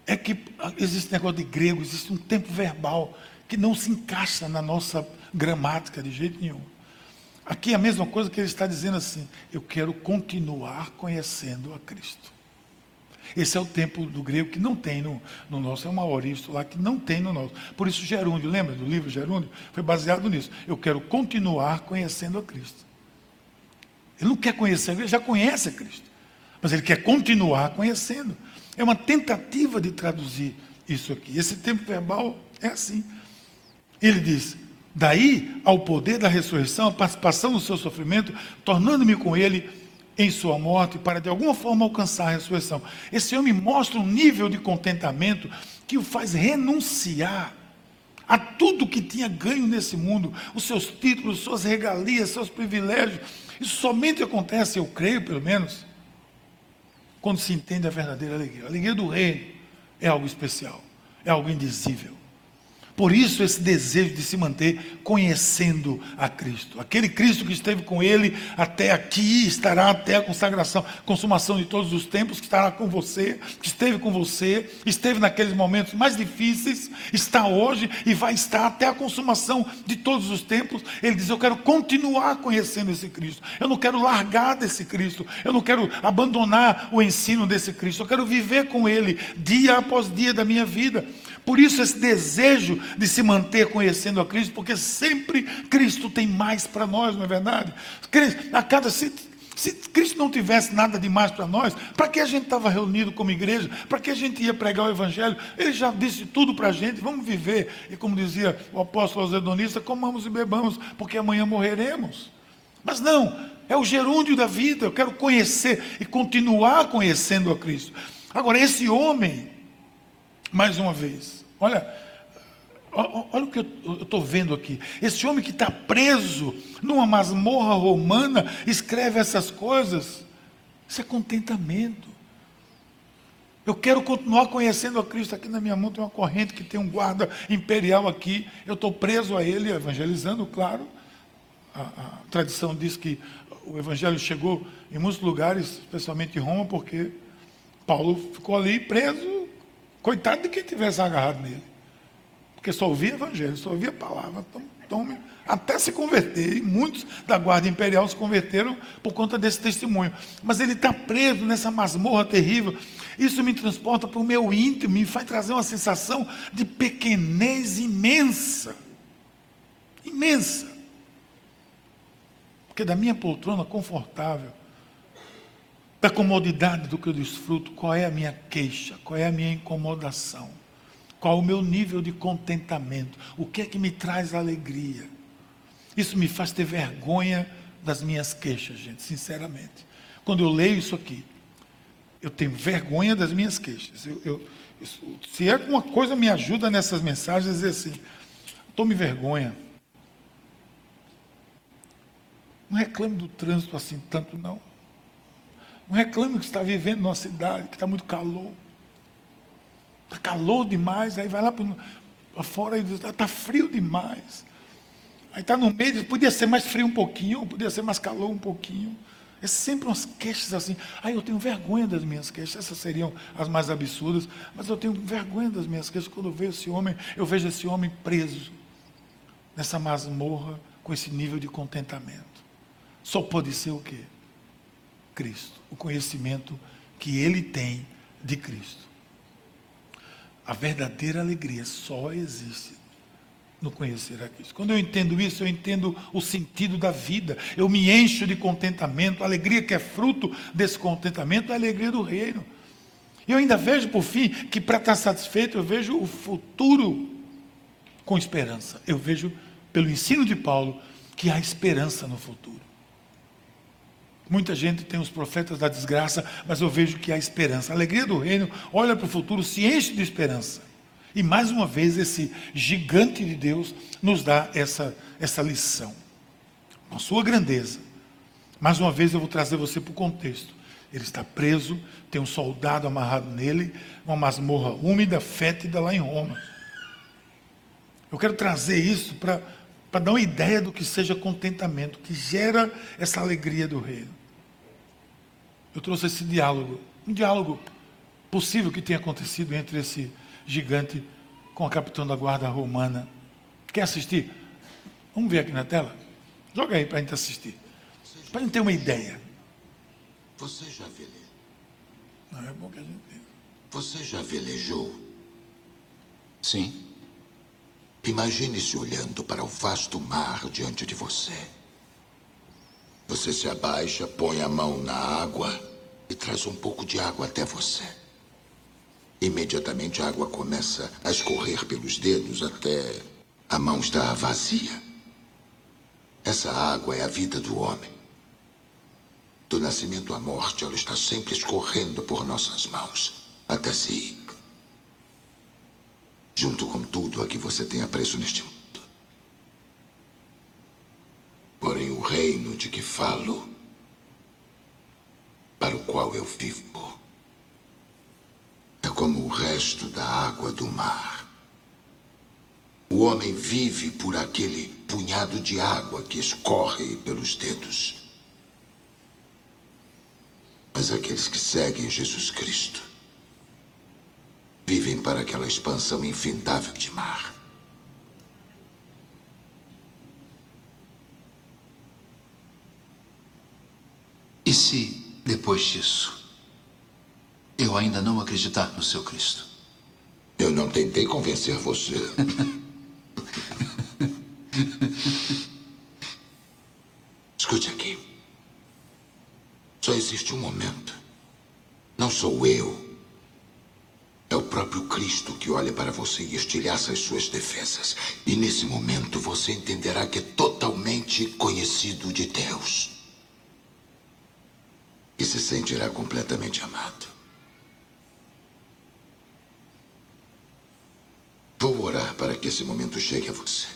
A: é que existe negócio de grego, existe um tempo verbal que não se encaixa na nossa gramática de jeito nenhum. Aqui é a mesma coisa que ele está dizendo assim: eu quero continuar conhecendo a Cristo. Esse é o tempo do grego que não tem no, no nosso, é uma oristo lá que não tem no nosso. Por isso Gerúndio, lembra do livro Gerúndio? Foi baseado nisso. Eu quero continuar conhecendo a Cristo. Ele não quer conhecer, ele já conhece a Cristo. Mas ele quer continuar conhecendo. É uma tentativa de traduzir isso aqui. Esse tempo verbal é assim. Ele diz: Daí ao poder da ressurreição, a participação no seu sofrimento, tornando-me com ele em sua morte para de alguma forma alcançar a ressurreição. Esse homem mostra um nível de contentamento que o faz renunciar a tudo que tinha ganho nesse mundo, os seus títulos, suas regalias, seus privilégios. Isso somente acontece, eu creio pelo menos, quando se entende a verdadeira alegria. A alegria do reino é algo especial, é algo indizível. Por isso, esse desejo de se manter conhecendo a Cristo. Aquele Cristo que esteve com ele até aqui, estará até a consagração, consumação de todos os tempos, que estará com você, que esteve com você, esteve naqueles momentos mais difíceis, está hoje e vai estar até a consumação de todos os tempos. Ele diz: Eu quero continuar conhecendo esse Cristo. Eu não quero largar desse Cristo. Eu não quero abandonar o ensino desse Cristo. Eu quero viver com ele dia após dia da minha vida. Por isso, esse desejo de se manter conhecendo a Cristo, porque sempre Cristo tem mais para nós, não é verdade? A cada se, se Cristo não tivesse nada de mais para nós, para que a gente estava reunido como igreja? Para que a gente ia pregar o Evangelho? Ele já disse tudo para a gente, vamos viver. E como dizia o apóstolo Zedonista, comamos e bebamos, porque amanhã morreremos. Mas não, é o gerúndio da vida, eu quero conhecer e continuar conhecendo a Cristo. Agora, esse homem, mais uma vez. Olha, olha o que eu estou vendo aqui. Esse homem que está preso numa masmorra romana escreve essas coisas. Isso é contentamento. Eu quero continuar conhecendo a Cristo. Aqui na minha mão tem uma corrente que tem um guarda imperial aqui. Eu estou preso a ele, evangelizando, claro. A, a, tradição diz que o evangelho chegou em muitos lugares, especialmente em Roma, porque Paulo ficou ali preso Coitado de quem tivesse agarrado nele. Porque só ouvia evangelho, só ouvia palavra. Então, tome, até se converter. E muitos da guarda imperial se converteram por conta desse testemunho. Mas ele está preso nessa masmorra terrível. Isso me transporta para o meu íntimo, me faz trazer uma sensação de pequenez imensa. Imensa. Porque da minha poltrona confortável, da comodidade do que eu desfruto, qual é a minha queixa, qual é a minha incomodação, qual o meu nível de contentamento, o que é que me traz alegria. Isso me faz ter vergonha das minhas queixas, gente, sinceramente. Quando eu leio isso aqui, eu tenho vergonha das minhas queixas. Eu, eu, Se alguma coisa me ajuda nessas mensagens, é dizer assim: tome vergonha. Não reclame do trânsito assim tanto, não. Não reclame que está vivendo numa cidade que está muito calor. Está calor demais, aí vai lá para fora e diz, está tá frio demais. Aí está no meio, podia ser mais frio um pouquinho, podia ser mais calor um pouquinho. É sempre umas queixas assim. Aí eu tenho vergonha das minhas queixas. Essas seriam as mais absurdas. Mas eu tenho vergonha das minhas queixas. Quando eu vejo esse homem, eu vejo esse homem preso nessa masmorra com esse nível de contentamento. Só pode ser o quê? Cristo. O conhecimento que ele tem de Cristo. A verdadeira alegria só existe no conhecer a Cristo. Quando eu entendo isso, eu entendo o sentido da vida. Eu me encho de contentamento. A alegria que é fruto desse contentamento é a alegria do reino. E eu ainda vejo, por fim, que para estar satisfeito, eu vejo o futuro com esperança. Eu vejo, pelo ensino de Paulo, que há esperança no futuro. Muita gente tem os profetas da desgraça, mas eu vejo que há esperança. A alegria do reino olha para o futuro, se enche de esperança. E mais uma vez esse gigante de Deus nos dá essa, essa lição. Com a sua grandeza. Mais uma vez eu vou trazer você para o contexto. Ele está preso, tem um soldado amarrado nele, uma masmorra úmida, fétida lá em Roma. Eu quero trazer isso para dar uma ideia do que seja contentamento, que gera essa alegria do reino. Eu trouxe esse diálogo, um diálogo possível que tenha acontecido entre esse gigante com a capitã da guarda romana. Quer assistir? Vamos ver aqui na tela? Joga aí para a gente assistir. Para a gente ter uma ideia.
B: Você já velejou?
A: Não, é bom que a gente tenha.
B: Você já velejou?
C: Sim.
B: Imagine-se olhando para o vasto mar diante de você. Você se abaixa, põe a mão na água e traz um pouco de água até você. Imediatamente a água começa a escorrer pelos dedos até a mão estar vazia. Essa água é a vida do homem. Do nascimento à morte, ela está sempre escorrendo por nossas mãos, até se ir. Junto com tudo a que você tem apreço neste mundo. Porém, o reino de que falo, para o qual eu vivo, é como o resto da água do mar. O homem vive por aquele punhado de água que escorre pelos dedos. Mas aqueles que seguem Jesus Cristo vivem para aquela expansão infindável de mar.
C: E se, depois disso, eu ainda não acreditar no seu Cristo.
B: Eu não tentei convencer você. Escute aqui. Só existe um momento. Não sou eu. É o próprio Cristo que olha para você e estilhaça as suas defesas. E nesse momento você entenderá que é totalmente conhecido de Deus. E se sentirá completamente amado. Vou orar para que esse momento chegue a você.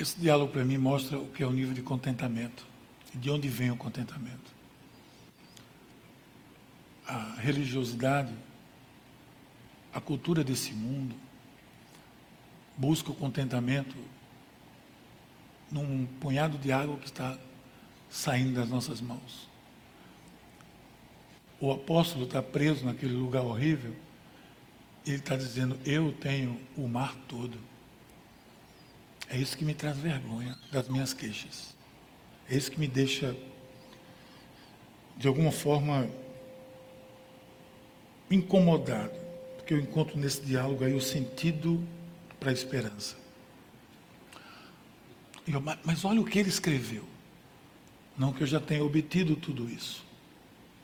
A: Esse diálogo para mim mostra o que é o nível de contentamento, de onde vem o contentamento. A religiosidade, a cultura desse mundo, busca o contentamento num punhado de água que está saindo das nossas mãos. O apóstolo está preso naquele lugar horrível, ele está dizendo: Eu tenho o mar todo. É isso que me traz vergonha das minhas queixas. É isso que me deixa, de alguma forma, incomodado, porque eu encontro nesse diálogo aí o sentido para a esperança. Eu, mas olha o que ele escreveu. Não que eu já tenha obtido tudo isso,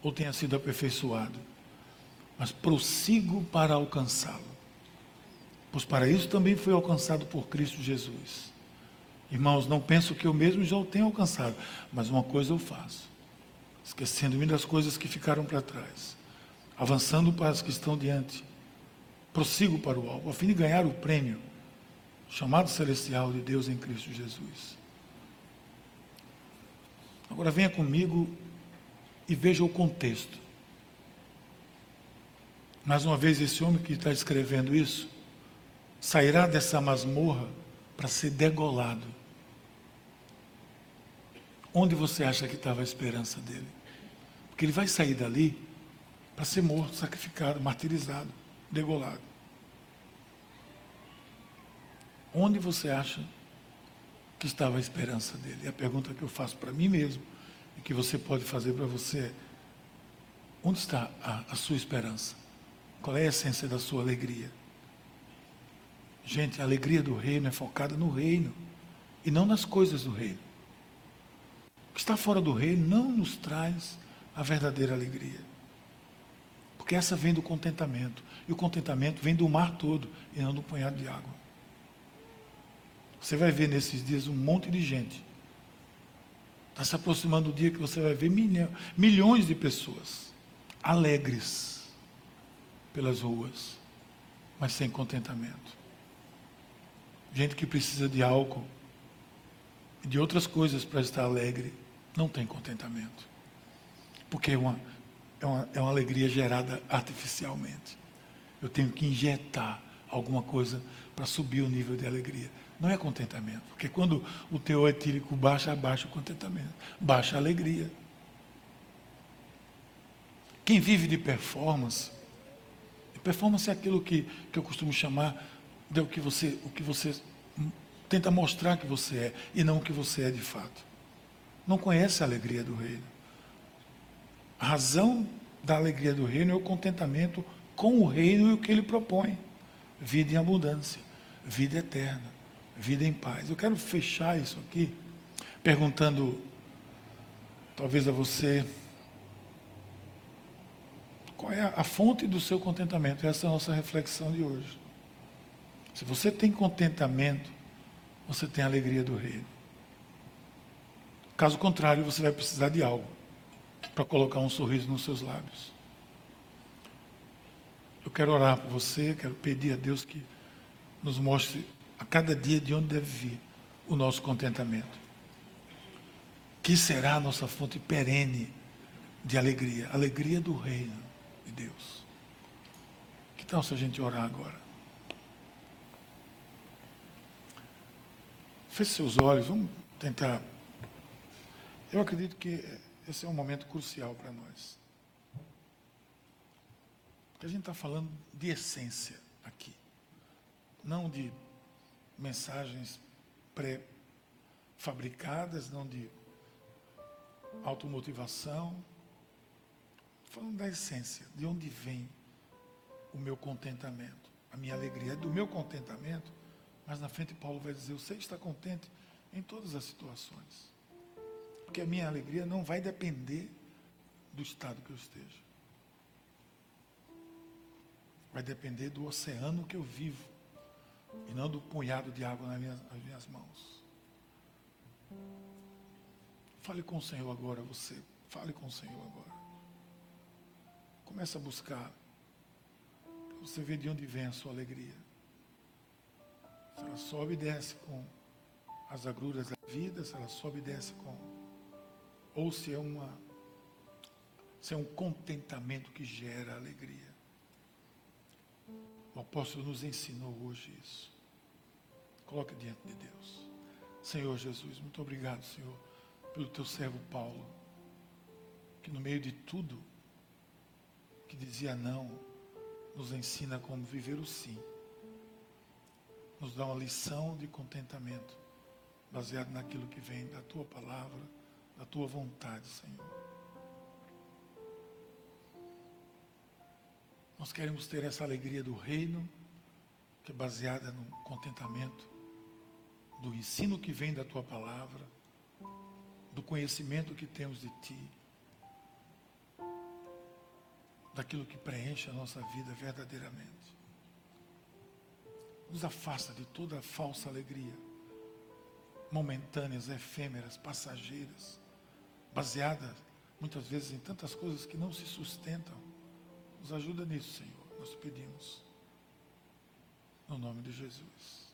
A: ou tenha sido aperfeiçoado, mas prossigo para alcançá-lo. Pois para isso também fui alcançado por Cristo Jesus. Irmãos, não penso que eu mesmo já o tenha alcançado, mas uma coisa eu faço, esquecendo-me das coisas que ficaram para trás, avançando para as que estão diante, prossigo para o alvo, a fim de ganhar o prêmio, chamado celestial de Deus em Cristo Jesus. Agora venha comigo e veja o contexto. Mais uma vez, esse homem que está escrevendo isso sairá dessa masmorra para ser degolado. Onde você acha que estava a esperança dele? Porque ele vai sair dali para ser morto, sacrificado, martirizado, degolado. Onde você acha que estava a esperança dele? E a pergunta que eu faço para mim mesmo e que você pode fazer para você é: onde está a, a sua esperança? Qual é a essência da sua alegria? Gente, a alegria do reino é focada no reino e não nas coisas do reino. O que está fora do reino não nos traz a verdadeira alegria. Porque essa vem do contentamento. E o contentamento vem do mar todo e não do punhado de água. Você vai ver nesses dias um monte de gente. Está se aproximando do dia que você vai ver milhões de pessoas alegres pelas ruas, mas sem contentamento. Gente que precisa de álcool e de outras coisas para estar alegre, não tem contentamento. Porque é uma, é uma, é uma alegria gerada artificialmente. Eu tenho que injetar alguma coisa para subir o nível de alegria. Não é contentamento. Porque quando o teor etílico baixa, baixa o contentamento, baixa a alegria. Quem vive de performance, performance é aquilo que, que eu costumo chamar de o que você, o que você tenta mostrar que você é e não o que você é de fato. Não conhece a alegria do reino. A razão da alegria do reino é o contentamento com o reino e o que ele propõe. Vida em abundância, vida eterna, vida em paz. Eu quero fechar isso aqui perguntando, talvez a você, qual é a fonte do seu contentamento? Essa é a nossa reflexão de hoje. Se você tem contentamento, você tem a alegria do reino. Caso contrário, você vai precisar de algo para colocar um sorriso nos seus lábios. Eu quero orar por você, quero pedir a Deus que nos mostre a cada dia de onde deve vir o nosso contentamento. Que será a nossa fonte perene de alegria, alegria do reino de Deus. Que tal se a gente orar agora? Feche seus olhos, vamos tentar. Eu acredito que esse é um momento crucial para nós. Porque a gente está falando de essência aqui, não de mensagens pré-fabricadas, não de automotivação. Falando da essência, de onde vem o meu contentamento, a minha alegria. É do meu contentamento mas na frente Paulo vai dizer: Eu sei estar contente em todas as situações. Porque a minha alegria não vai depender do estado que eu esteja. Vai depender do oceano que eu vivo. E não do punhado de água nas minhas, nas minhas mãos. Fale com o Senhor agora, você. Fale com o Senhor agora. Comece a buscar. Você vê de onde vem a sua alegria. Se ela sobe e desce com as agruras da vida, se ela sobe e desce com. Ou se é uma. Se é um contentamento que gera alegria. O apóstolo nos ensinou hoje isso. Coloque diante de Deus. Senhor Jesus, muito obrigado, Senhor, pelo teu servo Paulo, que no meio de tudo que dizia não, nos ensina como viver o sim nos dá uma lição de contentamento, baseado naquilo que vem da tua palavra, da tua vontade, Senhor. Nós queremos ter essa alegria do reino, que é baseada no contentamento, do ensino que vem da tua palavra, do conhecimento que temos de ti, daquilo que preenche a nossa vida verdadeiramente. Nos afasta de toda falsa alegria, momentâneas, efêmeras, passageiras, baseadas muitas vezes em tantas coisas que não se sustentam. Nos ajuda nisso, Senhor, nós pedimos. No nome de Jesus.